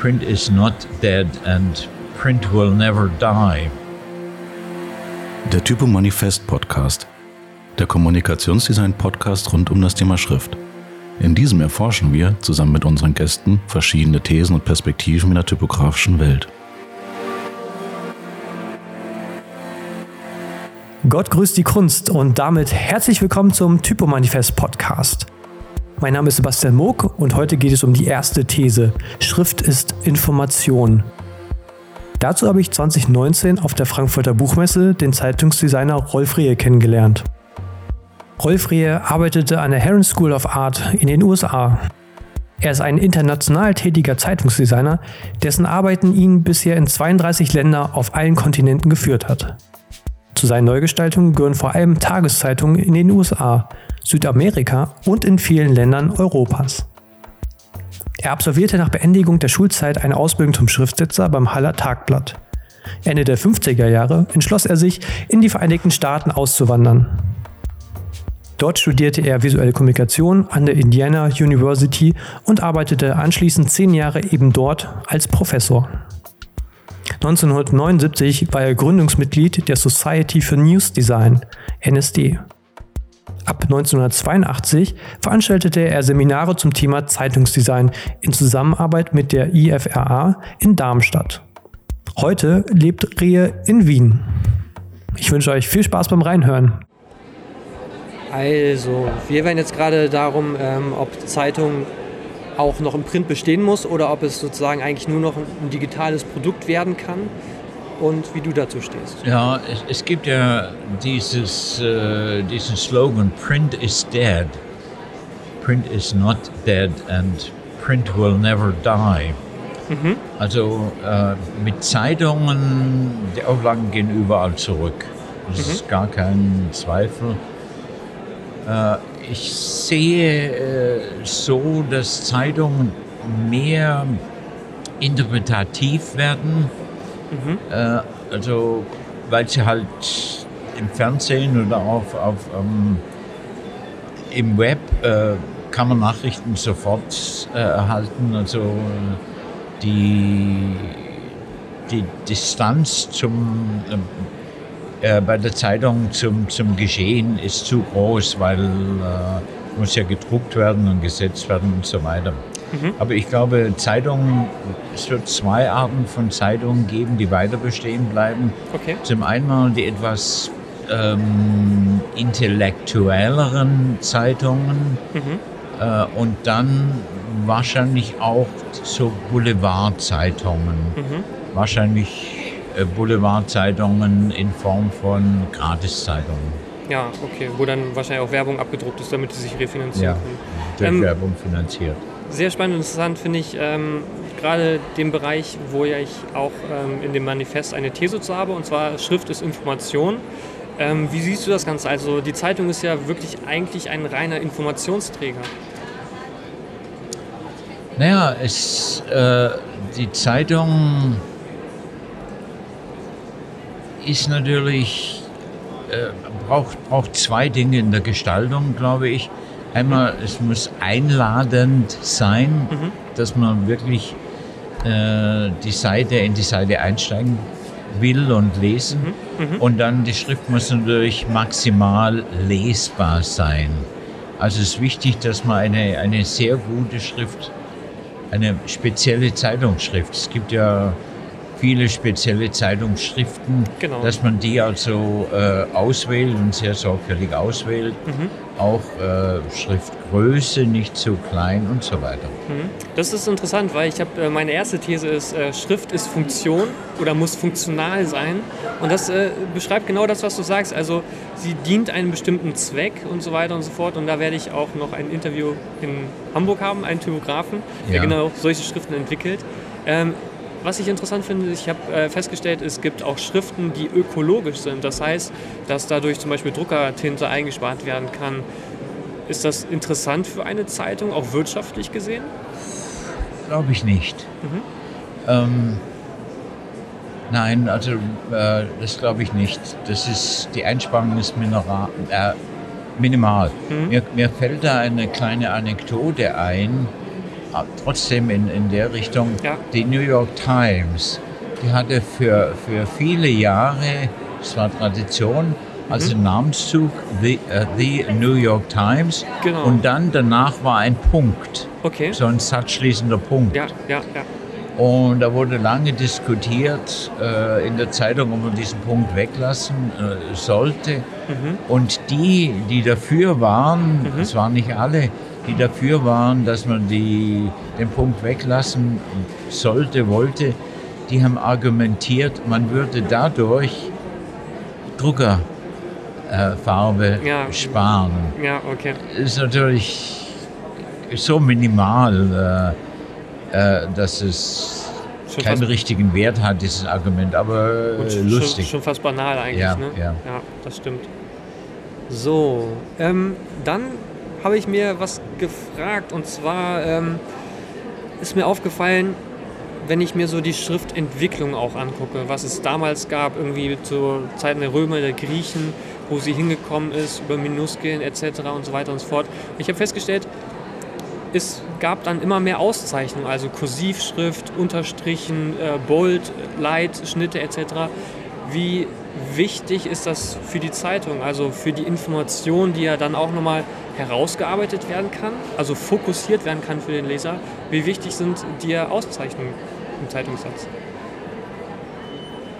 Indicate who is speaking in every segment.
Speaker 1: print is not dead and print will never die.
Speaker 2: Der Typo Manifest Podcast. Der Kommunikationsdesign Podcast rund um das Thema Schrift. In diesem erforschen wir zusammen mit unseren Gästen verschiedene Thesen und Perspektiven in der typografischen Welt.
Speaker 3: Gott grüßt die Kunst und damit herzlich willkommen zum Typo Manifest Podcast. Mein Name ist Sebastian Moog und heute geht es um die erste These. Schrift ist Information. Dazu habe ich 2019 auf der Frankfurter Buchmesse den Zeitungsdesigner Rolf Rehe kennengelernt. Rolf Rehe arbeitete an der Heron School of Art in den USA. Er ist ein international tätiger Zeitungsdesigner, dessen Arbeiten ihn bisher in 32 Länder auf allen Kontinenten geführt hat. Zu seinen Neugestaltungen gehören vor allem Tageszeitungen in den USA, Südamerika und in vielen Ländern Europas. Er absolvierte nach Beendigung der Schulzeit eine Ausbildung zum Schriftsetzer beim Haller Tagblatt. Ende der 50er Jahre entschloss er sich, in die Vereinigten Staaten auszuwandern. Dort studierte er visuelle Kommunikation an der Indiana University und arbeitete anschließend zehn Jahre eben dort als Professor. 1979 war er Gründungsmitglied der Society for News Design, NSD. Ab 1982 veranstaltete er Seminare zum Thema Zeitungsdesign in Zusammenarbeit mit der IFRA in Darmstadt. Heute lebt Rehe in Wien. Ich wünsche euch viel Spaß beim Reinhören.
Speaker 4: Also, wir werden jetzt gerade darum, ähm, ob Zeitung auch noch im Print bestehen muss oder ob es sozusagen eigentlich nur noch ein digitales Produkt werden kann und wie du dazu stehst.
Speaker 1: Ja, es, es gibt ja dieses, äh, diesen Slogan, Print is dead. Print is not dead and print will never die. Mhm. Also äh, mit Zeitungen, die Auflagen gehen überall zurück. Das mhm. ist gar kein Zweifel. Äh, ich sehe äh, so, dass Zeitungen mehr interpretativ werden Mhm. Äh, also, weil sie halt im Fernsehen oder auf, auf ähm, im Web äh, kann man Nachrichten sofort äh, erhalten. Also die, die Distanz zum, äh, bei der Zeitung zum, zum Geschehen ist zu groß, weil äh, muss ja gedruckt werden und gesetzt werden und so weiter. Mhm. Aber ich glaube, Zeitungen, es wird zwei Arten von Zeitungen geben, die weiter bestehen bleiben. Okay. Zum einen die etwas ähm, intellektuelleren Zeitungen mhm. äh, und dann wahrscheinlich auch so Boulevardzeitungen. Mhm. Wahrscheinlich Boulevardzeitungen in Form von Gratiszeitungen.
Speaker 4: Ja, okay, wo dann wahrscheinlich auch Werbung abgedruckt ist, damit sie sich refinanzieren
Speaker 1: ja, können. Durch ähm, Werbung finanziert
Speaker 4: sehr spannend und interessant finde ich ähm, gerade den Bereich, wo ja ich auch ähm, in dem Manifest eine These zu habe, und zwar Schrift ist Information. Ähm, wie siehst du das Ganze? Also die Zeitung ist ja wirklich eigentlich ein reiner Informationsträger.
Speaker 1: Naja, es, äh, die Zeitung ist natürlich, äh, braucht, braucht zwei Dinge in der Gestaltung, glaube ich. Einmal, es muss einladend sein, mhm. dass man wirklich äh, die Seite in die Seite einsteigen will und lesen. Mhm. Mhm. Und dann die Schrift muss natürlich maximal lesbar sein. Also es ist wichtig, dass man eine, eine sehr gute Schrift, eine spezielle Zeitungsschrift, es gibt ja viele spezielle Zeitungsschriften, genau. dass man die also äh, auswählt und sehr sorgfältig auswählt. Mhm. Auch äh, Schriftgröße nicht zu klein und so weiter. Mhm.
Speaker 4: Das ist interessant, weil ich habe äh, meine erste These ist, äh, Schrift ist Funktion oder muss funktional sein. Und das äh, beschreibt genau das, was du sagst. Also sie dient einem bestimmten Zweck und so weiter und so fort. Und da werde ich auch noch ein Interview in Hamburg haben, einen Typografen, der ja. genau solche Schriften entwickelt. Ähm, was ich interessant finde, ich habe äh, festgestellt, es gibt auch Schriften, die ökologisch sind. Das heißt, dass dadurch zum Beispiel Druckertinte eingespart werden kann. Ist das interessant für eine Zeitung, auch wirtschaftlich gesehen?
Speaker 1: Glaube ich nicht. Mhm. Ähm, nein, also äh, das glaube ich nicht. Das ist, die Einsparung ist mineral, äh, minimal. Mhm. Mir, mir fällt da eine kleine Anekdote ein trotzdem in, in der Richtung.
Speaker 4: Ja.
Speaker 1: Die New York Times, die hatte für, für viele Jahre, es war Tradition, also
Speaker 4: Mhm.
Speaker 1: Namenszug the, äh, the New York Times.
Speaker 4: Genau.
Speaker 1: Und dann danach war ein Punkt,
Speaker 4: Okay.
Speaker 1: so ein satzschließender Punkt.
Speaker 4: Ja, ja, ja.
Speaker 1: Und da wurde lange diskutiert äh, in der Zeitung, ob man diesen Punkt weglassen äh, sollte.
Speaker 4: Mhm.
Speaker 1: Und die, die dafür waren, es waren nicht alle, die dafür waren, dass man die, den Punkt weglassen sollte, wollte, die haben argumentiert, man würde dadurch Druckerfarbe äh,
Speaker 4: Ja.
Speaker 1: sparen.
Speaker 4: Ja, okay.
Speaker 1: Ist natürlich so minimal, äh, äh, dass es
Speaker 4: Schon
Speaker 1: keinen richtigen Wert hat, dieses Argument, aber äh,
Speaker 4: schon,
Speaker 1: lustig.
Speaker 4: Schon fast banal eigentlich,
Speaker 1: Ja,
Speaker 4: ne?
Speaker 1: ja.
Speaker 4: ja, das stimmt. So, ähm, dann habe ich mir was gefragt und zwar ähm, ist mir aufgefallen, wenn ich mir so die Schriftentwicklung auch angucke, was es damals gab, irgendwie zur Zeiten der Römer, der Griechen, wo sie hingekommen ist, über Minuskeln etc. und so weiter und so fort. Ich habe festgestellt, es gab dann immer mehr Auszeichnungen, also Kursivschrift, Unterstrichen, äh, Bold, Light, Schnitte etc. Wie wichtig ist das für die Zeitung, also für die Information, die ja dann auch nochmal herausgearbeitet werden kann, also fokussiert werden kann für den Leser? Wie wichtig sind dir Auszeichnungen im Zeitungssatz?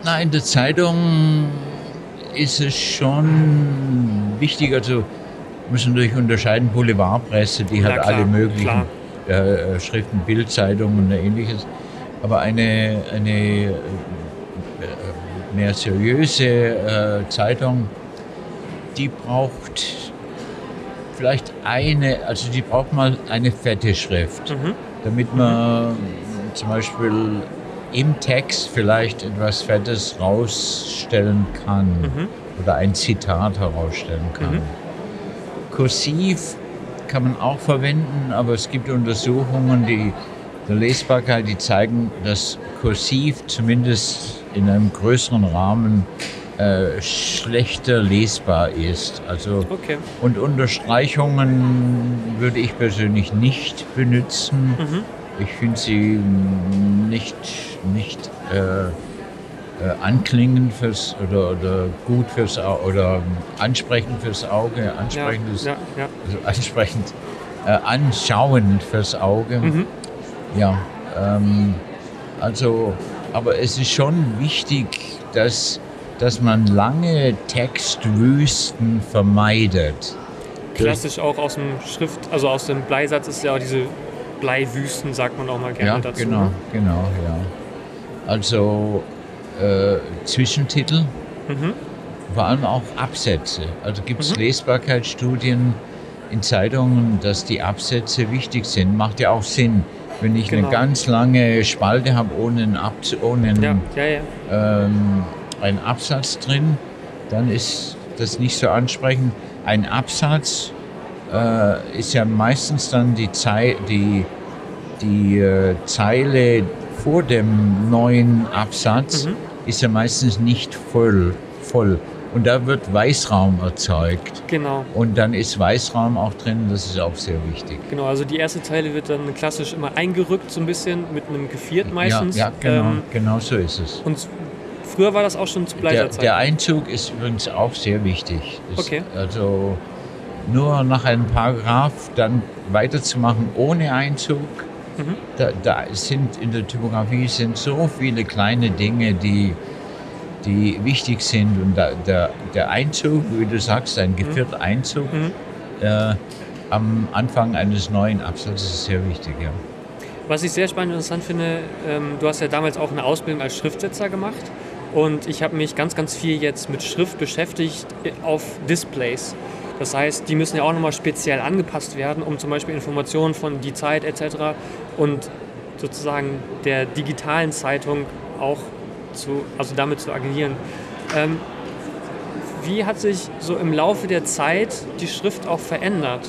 Speaker 1: Na, in der Zeitung ist es schon wichtig, also müssen natürlich unterscheiden, Boulevardpresse, die hat
Speaker 4: Na klar,
Speaker 1: alle möglichen äh, Schriften, Bildzeitungen und ähnliches. Aber eine, eine äh, mehr seriöse äh, Zeitung, die braucht vielleicht eine, also die braucht mal eine fette Schrift,
Speaker 4: Mhm.
Speaker 1: damit man zum Beispiel im Text vielleicht etwas Fettes rausstellen kann
Speaker 4: Mhm.
Speaker 1: oder ein Zitat herausstellen kann.
Speaker 4: Mhm.
Speaker 1: Kursiv kann man auch verwenden, aber es gibt Untersuchungen, die der Lesbarkeit, die zeigen, dass Kursiv zumindest in einem größeren Rahmen äh, schlechter lesbar ist. Also
Speaker 4: Okay.
Speaker 1: und Unterstreichungen würde ich persönlich nicht benutzen.
Speaker 4: Mhm.
Speaker 1: Ich finde sie nicht, nicht äh, äh, anklingend fürs oder, oder gut fürs oder ansprechend fürs Auge,
Speaker 4: Ja,
Speaker 1: ansprechend, ist-
Speaker 4: ja, ja.
Speaker 1: also ansprechend äh, anschauend fürs Auge.
Speaker 4: Mhm.
Speaker 1: Ja, ähm, also, aber es ist schon wichtig, dass, dass man lange Textwüsten vermeidet.
Speaker 4: Klassisch auch aus dem Schrift, also aus dem Bleisatz ist ja auch diese Bleiwüsten, sagt man auch mal gerne
Speaker 1: Ja,
Speaker 4: dazu.
Speaker 1: genau,
Speaker 4: ne?
Speaker 1: genau, ja. Also äh, Zwischentitel,
Speaker 4: Mhm.
Speaker 1: vor allem auch Absätze. Also gibt es
Speaker 4: Mhm.
Speaker 1: Lesbarkeitsstudien in Zeitungen, dass die Absätze wichtig sind. Macht ja auch Sinn. Wenn ich
Speaker 4: Genau.
Speaker 1: eine ganz lange Spalte habe ohne einen, Abs ohne einen,
Speaker 4: Ja, ja, ja.
Speaker 1: ähm, einen Absatz drin, dann ist das nicht so ansprechend. Ein Absatz äh, ist ja meistens dann die, Zei die, die äh, Zeile vor dem neuen Absatz,
Speaker 4: Mhm.
Speaker 1: ist ja meistens nicht voll, voll. Und da wird Weißraum erzeugt.
Speaker 4: Genau.
Speaker 1: Und dann ist Weißraum auch drin, das ist auch sehr wichtig.
Speaker 4: Genau, also die erste Zeile wird dann klassisch immer eingerückt, so ein bisschen mit einem Geviert meistens.
Speaker 1: Ja, ja genau,
Speaker 4: Ähm,
Speaker 1: genau so ist es.
Speaker 4: und früher war das auch schon zu Bleiserzeit.
Speaker 1: der Einzug ist übrigens auch sehr wichtig. Das,
Speaker 4: Okay.
Speaker 1: Also nur nach einem Paragraph dann weiterzumachen ohne Einzug.
Speaker 4: Mhm.
Speaker 1: Da, da sind in der Typografie sind so viele kleine Dinge, die, die wichtig sind. Und da, der, der Einzug, wie du sagst, ein gevierter Einzug
Speaker 4: Mhm.
Speaker 1: äh, am Anfang eines neuen Absatzes ist sehr wichtig. Ja.
Speaker 4: Was ich sehr spannend und interessant finde, ähm, du hast ja damals auch eine Ausbildung als Schriftsetzer gemacht und ich habe mich ganz, ganz viel jetzt mit Schrift beschäftigt äh, auf Displays. Das heißt, die müssen ja auch nochmal speziell angepasst werden, um zum Beispiel Informationen von die Zeit etc. und sozusagen der digitalen Zeitung auch zu, also damit zu agieren. Ähm, wie hat sich so im Laufe der Zeit die Schrift auch verändert?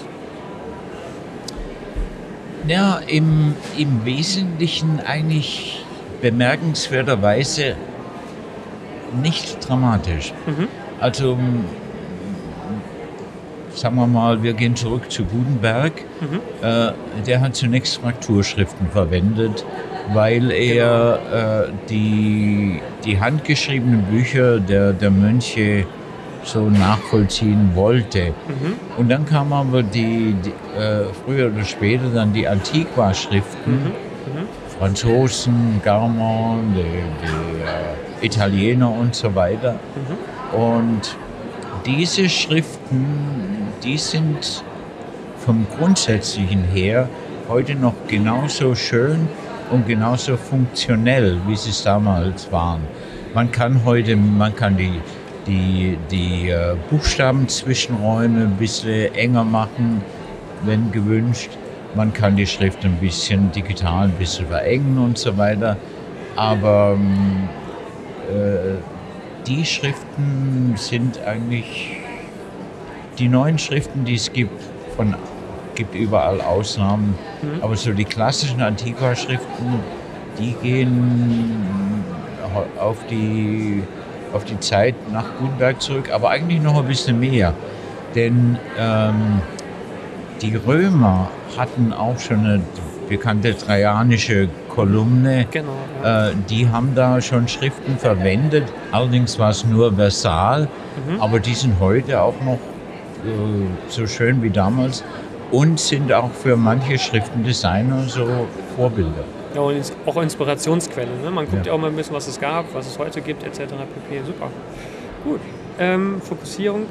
Speaker 1: Ja, im, im Wesentlichen eigentlich bemerkenswerterweise nicht dramatisch.
Speaker 4: Mhm.
Speaker 1: Also m, sagen wir mal, wir gehen zurück zu Gutenberg. Äh, der hat zunächst Frakturschriften verwendet, weil er äh, die, die handgeschriebenen Bücher der, der Mönche so nachvollziehen wollte. Und dann kamen aber die, die äh, früher oder später dann die Antiqua-Schriften, Franzosen, Garmon, die, die äh, Italiener und so weiter. Und diese Schriften, die sind vom Grundsätzlichen her heute noch genauso schön und genauso funktionell, wie sie es damals waren. Man kann heute, man kann die, die, die äh, Buchstabenzwischenräume ein bisschen enger machen, wenn gewünscht. Man kann die Schrift ein bisschen digital ein bisschen verengen und so weiter. Aber ähm, äh, die Schriften sind eigentlich die neuen Schriften, die es gibt, von gibt überall Ausnahmen, aber so die klassischen Antiqua-Schriften, die gehen auf die, auf die Zeit nach Gutenberg zurück, aber eigentlich noch ein bisschen mehr. Denn ähm, die Römer hatten auch schon eine bekannte trajanische Kolumne.
Speaker 4: Genau. Ja.
Speaker 1: Äh, die haben da schon Schriften verwendet. Allerdings war es nur versal, aber die sind heute auch noch äh, so schön wie damals und sind auch für manche Schriftendesigner so Vorbilder.
Speaker 4: Ja, und auch Inspirationsquelle. Ne? Man guckt
Speaker 1: Ja.
Speaker 4: ja. auch mal ein bisschen, was es gab, was es heute gibt, etc. pp. Super. Gut. Ähm, Fokussierung.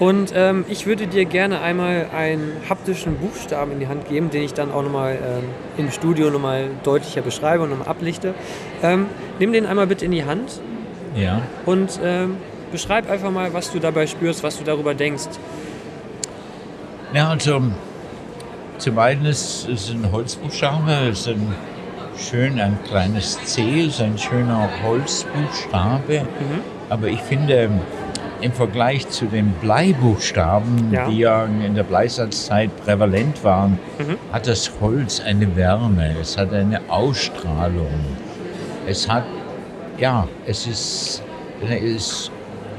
Speaker 4: Und ähm, ich würde dir gerne einmal einen haptischen Buchstaben in die Hand geben, den ich dann auch nochmal ähm, im Studio nochmal deutlicher beschreibe und nochmal ablichte. Ähm, nimm den einmal bitte in die Hand
Speaker 1: Ja.
Speaker 4: und ähm, beschreib einfach mal, was du dabei spürst, was du darüber denkst.
Speaker 1: Ja, also zum einen ist es ein Holzbuchstabe, es ist ein schön ein kleines C, es ist ein schöner Holzbuchstabe. Aber ich finde, im Vergleich zu den Bleibuchstaben,
Speaker 4: Ja.
Speaker 1: die ja in der Bleisatzzeit prävalent waren, hat das Holz eine Wärme, es hat eine Ausstrahlung. Es hat, ja, es ist, es ist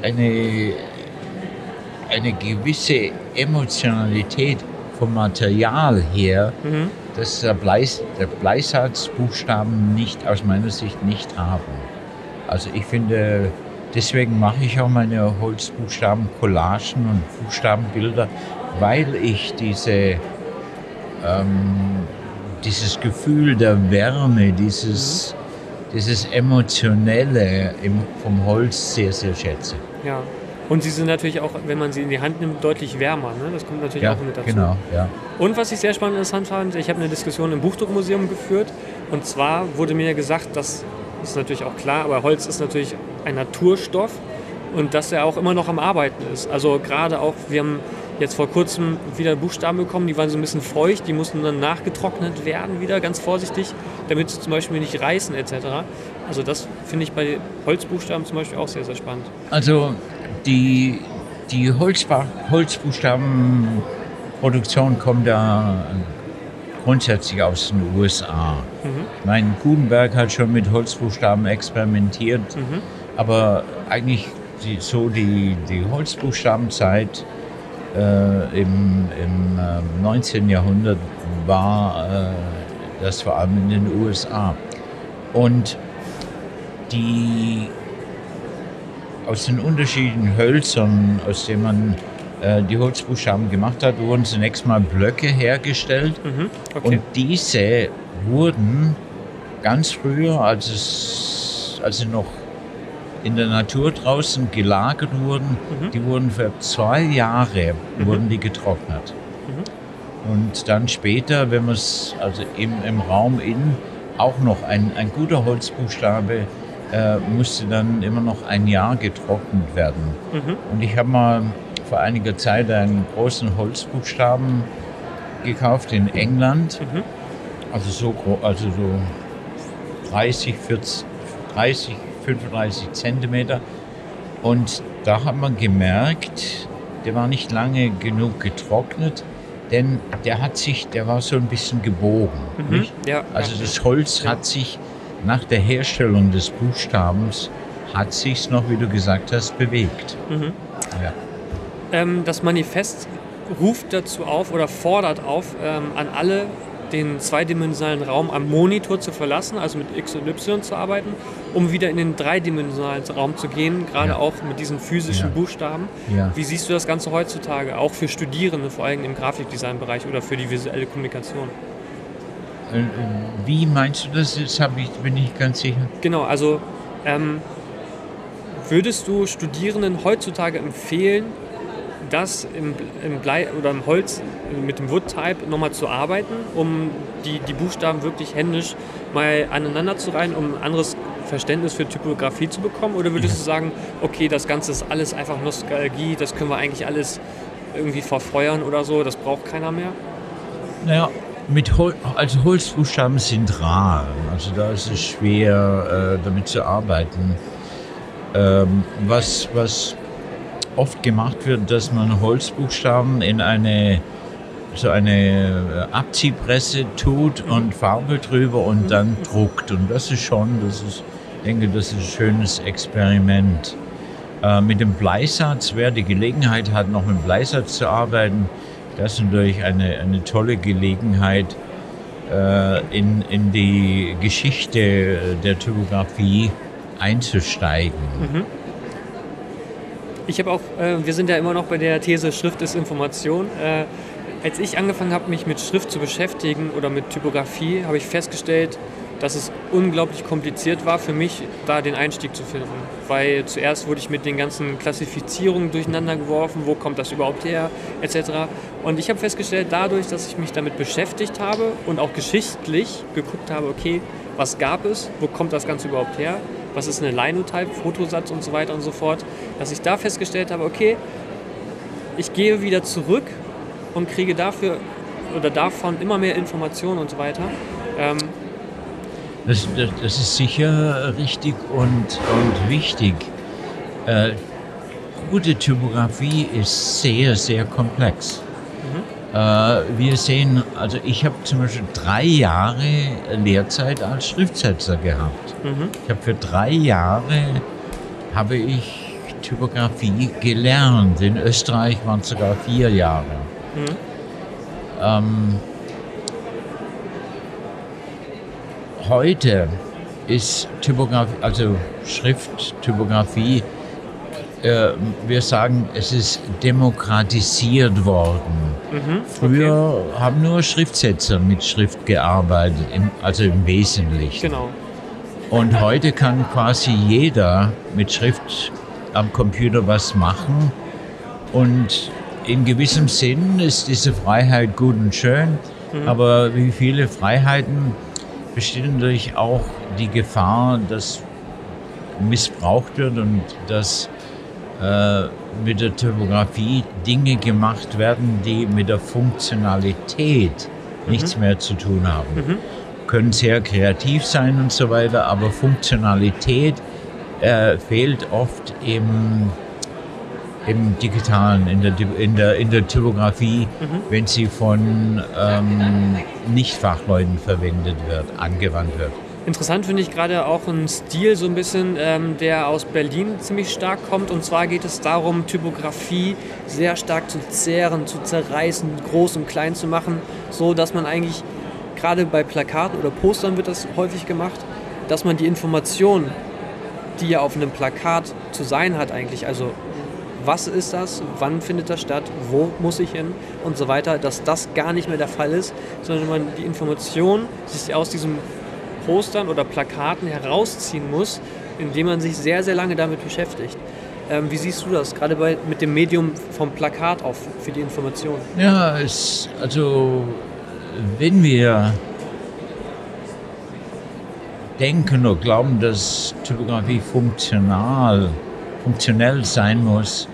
Speaker 1: eine, eine gewisse Emotionalität vom Material her, das der, Bleis, der Bleisatzbuchstaben nicht, aus meiner Sicht nicht haben. Also ich finde, deswegen mache ich auch meine Holzbuchstaben, Collagen und Buchstabenbilder, weil ich diese, ähm, dieses Gefühl der Wärme, dieses, dieses Emotionelle im, vom Holz sehr, sehr schätze.
Speaker 4: Ja. Und sie sind natürlich auch, wenn man sie in die Hand nimmt, deutlich wärmer. Ne? Das kommt natürlich
Speaker 1: Ja,
Speaker 4: auch mit dazu.
Speaker 1: genau, ja.
Speaker 4: Und was ich sehr spannend und interessant fand, ich habe eine Diskussion im Buchdruckmuseum geführt. Und zwar wurde mir gesagt, das ist natürlich auch klar, aber Holz ist natürlich ein Naturstoff und dass er auch immer noch am Arbeiten ist. Also gerade auch, wir haben jetzt vor kurzem wieder Buchstaben bekommen, die waren so ein bisschen feucht, die mussten dann nachgetrocknet werden wieder, ganz vorsichtig, damit sie zum Beispiel nicht reißen etc. Also das finde ich bei Holzbuchstaben zum Beispiel auch sehr, sehr spannend.
Speaker 1: Also die, die Holzba Holzbuchstabenproduktion kommt ja grundsätzlich aus den USA. Ich meine, Gutenberg hat schon mit Holzbuchstaben experimentiert, aber eigentlich die, so die, die Holzbuchstabenzeit äh, im, im äh, 19. Jahrhundert war äh, das vor allem in den USA. Und die aus den unterschiedlichen Hölzern, aus denen man äh, die Holzbuchstaben gemacht hat, wurden zunächst mal Blöcke hergestellt.
Speaker 4: Mhm. Okay.
Speaker 1: Und diese wurden ganz früher, als, es, als sie noch in der Natur draußen gelagert wurden, die wurden für zwei Jahre wurden die getrocknet. Und dann später, wenn man es also im, im Raum innen auch noch ein, ein guter Holzbuchstabe äh, musste dann immer noch ein Jahr getrocknet werden. Und ich habe mal vor einiger Zeit einen großen Holzbuchstaben gekauft in England. Also so also so 30, 40, 30, 35 Zentimeter. Und da hat man gemerkt, der war nicht lange genug getrocknet, denn der hat sich, der war so ein bisschen gebogen. Nicht?
Speaker 4: Ja,
Speaker 1: Also das Holz
Speaker 4: Ja.
Speaker 1: hat sich nach der Herstellung des Buchstabens, hat sich noch, wie du gesagt hast, bewegt.
Speaker 4: Mhm.
Speaker 1: Ja.
Speaker 4: Ähm, das Manifest ruft dazu auf oder fordert auf, ähm, an alle den zweidimensionalen Raum am Monitor zu verlassen, also mit X und Y zu arbeiten, um wieder in den dreidimensionalen Raum zu gehen, gerade
Speaker 1: Ja.
Speaker 4: auch mit diesen physischen
Speaker 1: Ja.
Speaker 4: Buchstaben.
Speaker 1: Ja.
Speaker 4: Wie siehst du das Ganze heutzutage, auch für Studierende, vor allem im Grafikdesign-Bereich oder für die visuelle Kommunikation?
Speaker 1: Äh, äh, Wie meinst du das? Hab ich, bin ich ganz sicher.
Speaker 4: Genau, also ähm, würdest du Studierenden heutzutage empfehlen, das im, im Blei oder im Holz äh, mit dem Wood-Type nochmal zu arbeiten, um die, die Buchstaben wirklich händisch mal aneinander zu reihen, um ein anderes Verständnis für Typografie zu bekommen? Oder würdest du sagen, okay, das Ganze ist alles einfach Nostalgie, das können wir eigentlich alles irgendwie verfeuern oder so, das braucht keiner mehr?
Speaker 1: Naja, mit Hol also Holzbuchstaben sind rar. Also da ist es schwer, äh, damit zu arbeiten. Ähm, was, was oft gemacht wird, dass man Holzbuchstaben in eine so eine äh, Abziehpresse tut und Farbe drüber und dann druckt. Und das ist schon, das ist, ich denke, das ist ein schönes Experiment. Äh, mit dem Bleisatz, wer die Gelegenheit hat, noch mit Bleisatz zu arbeiten, das ist natürlich eine, eine tolle Gelegenheit, äh, in, in die Geschichte der Typografie einzusteigen.
Speaker 4: Ich habe auch, äh, wir sind ja immer noch bei der These, Schrift ist Information. Äh, als ich angefangen habe, mich mit Schrift zu beschäftigen oder mit Typografie, habe ich festgestellt, dass es unglaublich kompliziert war für mich, da den Einstieg zu finden. Weil zuerst wurde ich mit den ganzen Klassifizierungen durcheinander geworfen, wo kommt das überhaupt her, etc. Und ich habe festgestellt, dadurch, dass ich mich damit beschäftigt habe und auch geschichtlich geguckt habe, okay, was gab es, wo kommt das Ganze überhaupt her, was ist eine Linotype, Fotosatz und so weiter und so fort, dass ich da festgestellt habe, okay, ich gehe wieder zurück und kriege dafür oder davon immer mehr Informationen und so weiter. Ähm,
Speaker 1: Das, das, das ist sicher richtig und, und wichtig. Äh, gute Typografie ist sehr, sehr komplex. Äh, wir sehen, also ich habe zum Beispiel drei Jahre Lehrzeit als Schriftsetzer gehabt.
Speaker 4: mhm.
Speaker 1: Ich habe für drei Jahre habe ich Typografie gelernt. In Österreich waren es sogar vier Jahre.
Speaker 4: Mhm.
Speaker 1: Ähm, heute ist Typografie, also Schrifttypografie, wir sagen, es ist demokratisiert worden.
Speaker 4: Mhm.
Speaker 1: Früher haben nur Schriftsetzer mit Schrift gearbeitet, im, also im Wesentlichen.
Speaker 4: Genau.
Speaker 1: Und heute kann quasi jeder mit Schrift am Computer was machen. Und in gewissem Sinn ist diese Freiheit gut und schön. Aber wie viele Freiheiten besteht natürlich auch die Gefahr, dass missbraucht wird und dass äh, mit der Typografie Dinge gemacht werden, die mit der Funktionalität nichts mehr zu tun haben. Können sehr kreativ sein und so weiter, aber Funktionalität äh, fehlt oft im, im Digitalen, in der, in der, in der Typografie, wenn sie von ähm, Nicht-Fachleuten verwendet wird, angewandt wird.
Speaker 4: Interessant finde ich gerade auch einen Stil so ein bisschen, ähm, der aus Berlin ziemlich stark kommt. Und zwar geht es darum, Typografie sehr stark zu zehren, zu zerreißen, groß und klein zu machen, so dass man eigentlich gerade bei Plakaten oder Postern wird das häufig gemacht, dass man die Information, die ja auf einem Plakat zu sein hat eigentlich, also was ist das, wann findet das statt, wo muss ich hin und so weiter, dass das gar nicht mehr der Fall ist, sondern man die Information sich aus diesem Postern oder Plakaten herausziehen muss, indem man sich sehr, sehr lange damit beschäftigt. Ähm, wie siehst du das, gerade bei, mit dem Medium vom Plakat auf für die Information?
Speaker 1: Ja, es, also wenn wir denken oder glauben, dass Typografie funktional, funktionell sein muss,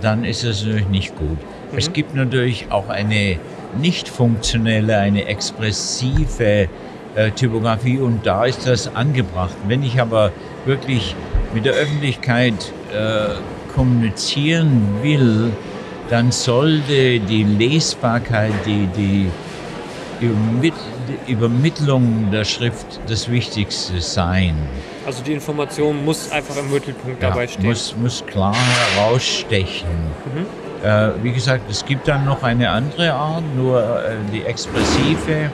Speaker 1: dann ist es natürlich nicht gut. Es gibt natürlich auch eine nicht funktionelle, eine expressive äh, Typografie und da ist das angebracht. Wenn ich aber wirklich mit der Öffentlichkeit äh, kommunizieren will, dann sollte die Lesbarkeit, die, die Übermit die Übermittlung der Schrift das Wichtigste sein.
Speaker 4: Also die Information muss einfach im Mittelpunkt
Speaker 1: Ja,
Speaker 4: dabei stehen.
Speaker 1: muss, muss klar herausstechen. Äh, wie gesagt, es gibt dann noch eine andere Art, nur äh, die expressive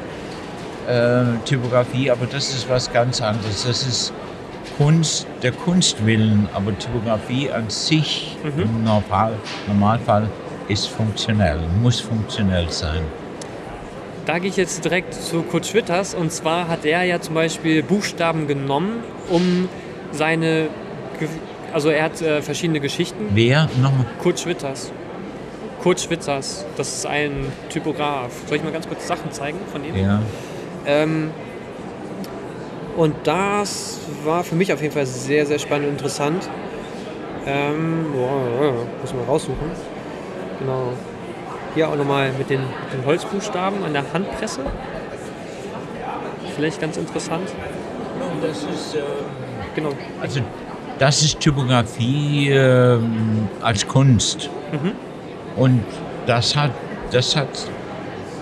Speaker 1: äh, Typografie, aber das ist was ganz anderes. Das ist Kunst, der Kunstwillen, aber Typografie an sich im Normal, Normalfall ist funktionell, muss funktionell sein.
Speaker 4: Da gehe ich jetzt direkt zu Kurt Schwitters. Und zwar hat er ja zum Beispiel Buchstaben genommen, um seine. Also er hat äh, verschiedene Geschichten.
Speaker 1: Wer nochmal?
Speaker 4: Kurt Schwitters. Kurt Schwitters, das ist ein Typograf. Soll ich mal ganz kurz Sachen zeigen von ihm?
Speaker 1: Ja.
Speaker 4: Ähm, und das war für mich auf jeden Fall sehr, sehr spannend und interessant. Ähm, boah, muss man raussuchen. Genau. Hier auch nochmal mit den, mit den Holzbuchstaben an der Handpresse. Vielleicht ganz interessant.
Speaker 1: Das ist,
Speaker 4: Genau.
Speaker 1: also, das ist Typografie ähm, als Kunst. Und das hat, das hat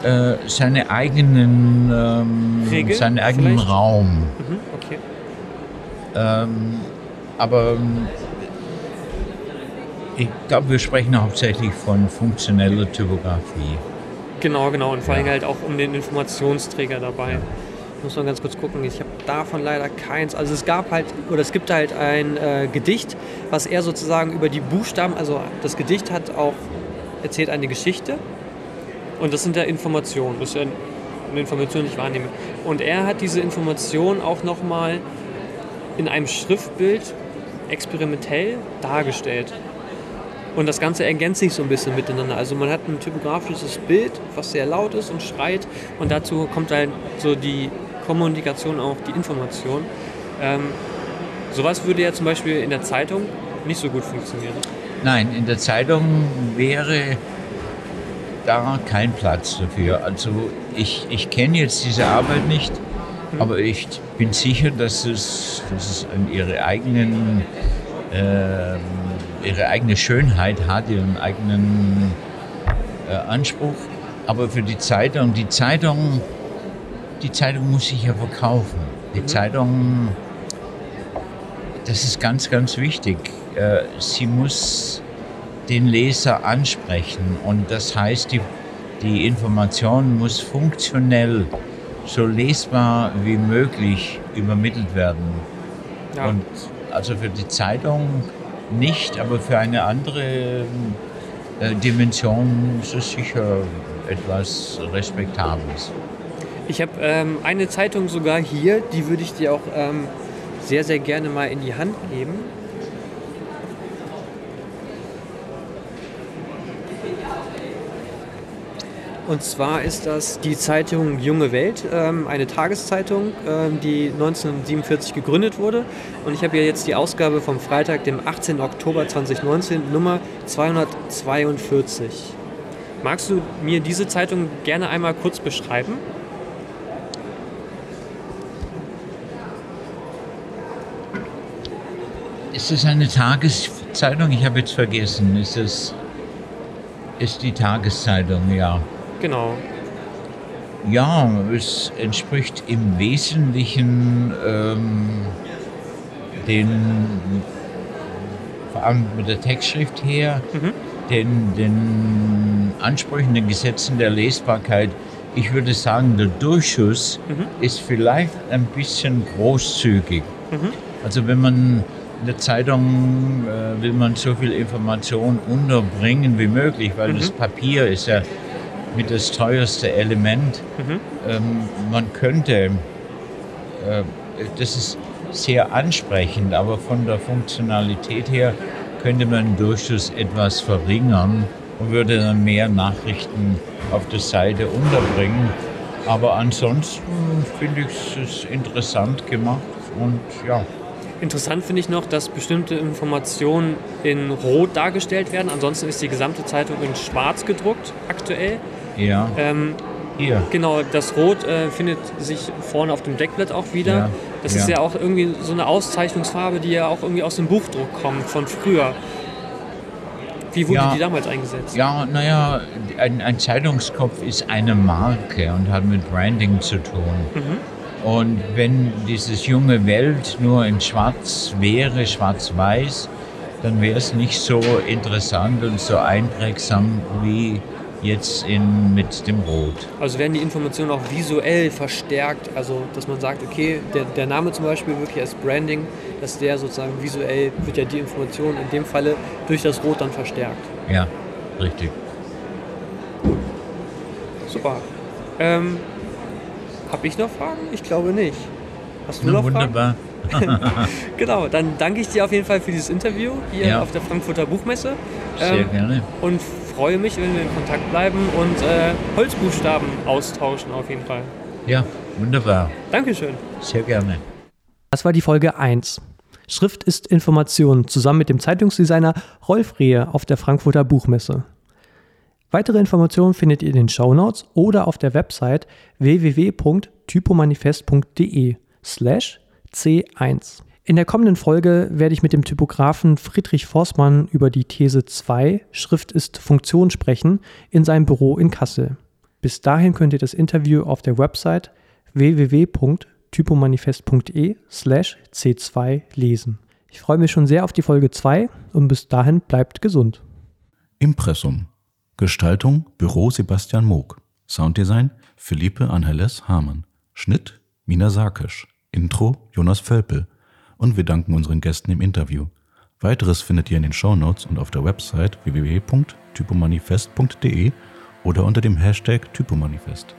Speaker 1: äh, seine eigenen, ähm, seinen eigenen
Speaker 4: vielleicht?
Speaker 1: Raum.
Speaker 4: Mhm, okay.
Speaker 1: Ähm, aber ähm, ich glaube, wir sprechen hauptsächlich von funktioneller Typografie.
Speaker 4: Genau, genau. Und vor allem
Speaker 1: Ja.
Speaker 4: halt auch um den Informationsträger dabei. Muss man ganz kurz gucken. Ich habe davon leider keins. Also es gab halt, oder es gibt halt ein äh, Gedicht, was er sozusagen über die Buchstaben, also das Gedicht hat auch, erzählt eine Geschichte. Und das sind ja Informationen. Das ist ja eine Information, die ich wahrnehme. Und er hat diese Information auch nochmal in einem Schriftbild experimentell dargestellt. Und das Ganze ergänzt sich so ein bisschen miteinander. Also man hat ein typografisches Bild, was sehr laut ist und schreit. Und dazu kommt halt so die Kommunikation, auch die Information. Ähm, sowas würde ja zum Beispiel in der Zeitung nicht so gut funktionieren.
Speaker 1: Nein, in der Zeitung wäre da kein Platz dafür. Also ich, ich kenne jetzt diese Arbeit nicht, aber ich bin sicher, dass es, dass es ihre eigenen ähm, ihre eigene Schönheit hat, ihren eigenen äh, Anspruch. Aber für die Zeitung, die Zeitung, die Zeitung muss sich ja verkaufen. Die Zeitung, das ist ganz, ganz wichtig. Äh, sie muss den Leser ansprechen und das heißt, die, die Information muss funktionell so lesbar wie möglich übermittelt werden.
Speaker 4: Ja.
Speaker 1: Und also für die Zeitung nicht, aber für eine andere äh, Dimension ist es sicher etwas Respektables.
Speaker 4: Ich habe ähm, eine Zeitung sogar hier, die würde ich dir auch ähm, sehr, sehr gerne mal in die Hand geben. Und zwar ist das die Zeitung Junge Welt, ähm, eine Tageszeitung, ähm, die 1947 gegründet wurde. Und ich habe hier jetzt die Ausgabe vom Freitag, dem 18. Oktober 2019, Nummer 242. Magst du mir diese Zeitung gerne einmal kurz beschreiben?
Speaker 1: Ist es eine Tageszeitung? Ich habe jetzt vergessen. Ist es ist die Tageszeitung, ja.
Speaker 4: Genau.
Speaker 1: Ja, es entspricht im Wesentlichen ähm, den, vor allem mit der Textschrift her, den, den Ansprüchen, den Gesetzen der Lesbarkeit. Ich würde sagen, der Durchschuss ist vielleicht ein bisschen großzügig. Also wenn man in der Zeitung äh, will man so viel Information unterbringen wie möglich, weil das Papier ist ja mit das teuerste Element. Ähm, man könnte, äh, das ist sehr ansprechend, aber von der Funktionalität her könnte man den Durchschuss etwas verringern und würde dann mehr Nachrichten auf der Seite unterbringen. Aber ansonsten finde ich es interessant gemacht und ja.
Speaker 4: Interessant finde ich noch, dass bestimmte Informationen in Rot dargestellt werden. Ansonsten ist die gesamte Zeitung in Schwarz gedruckt aktuell.
Speaker 1: Ja,
Speaker 4: Ähm,
Speaker 1: hier.
Speaker 4: genau, das Rot äh, findet sich vorne auf dem Deckblatt auch wieder.
Speaker 1: Ja,
Speaker 4: Das
Speaker 1: ja.
Speaker 4: ist ja auch irgendwie so eine Auszeichnungsfarbe, die ja auch irgendwie aus dem Buchdruck kommt von früher. Wie wurde
Speaker 1: Ja.
Speaker 4: die damals eingesetzt?
Speaker 1: Ja, naja, ein, ein Zeitungskopf ist eine Marke und hat mit Branding zu tun. Und wenn dieses junge Welt nur in Schwarz wäre, schwarz-weiß, dann wäre es nicht so interessant und so einprägsam wie jetzt in, mit dem Rot.
Speaker 4: Also werden die Informationen auch visuell verstärkt, also dass man sagt, okay, der, der Name zum Beispiel wirklich als Branding, dass der sozusagen visuell wird ja die Information in dem Falle durch das Rot dann verstärkt.
Speaker 1: Ja, richtig.
Speaker 4: Super. Ähm, Habe ich noch Fragen? Ich glaube nicht. Hast du
Speaker 1: Na,
Speaker 4: noch Fragen?
Speaker 1: wunderbar.
Speaker 4: Genau, dann danke ich dir auf jeden Fall für dieses Interview hier
Speaker 1: Ja.
Speaker 4: auf der Frankfurter Buchmesse.
Speaker 1: Sehr
Speaker 4: Ähm,
Speaker 1: gerne.
Speaker 4: Und freue mich, wenn wir in Kontakt bleiben und äh, Holzbuchstaben austauschen auf jeden Fall.
Speaker 1: Ja, wunderbar.
Speaker 4: Dankeschön.
Speaker 1: Sehr gerne.
Speaker 3: Das war die Folge 1. Schrift ist Information zusammen mit dem Zeitungsdesigner Rolf Rehe auf der Frankfurter Buchmesse. Weitere Informationen findet ihr in den Shownotes oder auf der Website www.typomanifest.de slash c1. In der kommenden Folge werde ich mit dem Typografen Friedrich Forstmann über die These 2 Schrift ist Funktion sprechen in seinem Büro in Kassel. Bis dahin könnt ihr das Interview auf der Website www.typomanifest.de slash c2 lesen. Ich freue mich schon sehr auf die Folge 2 und bis dahin bleibt gesund.
Speaker 2: Impressum. Gestaltung Büro Sebastian Moog. Sounddesign Philippe Angeles Hamann. Schnitt Mina Sarkisch. Intro Jonas Völpel. Und wir danken unseren Gästen im Interview. Weiteres findet ihr in den Shownotes und auf der Website www.typomanifest.de oder unter dem Hashtag Typomanifest.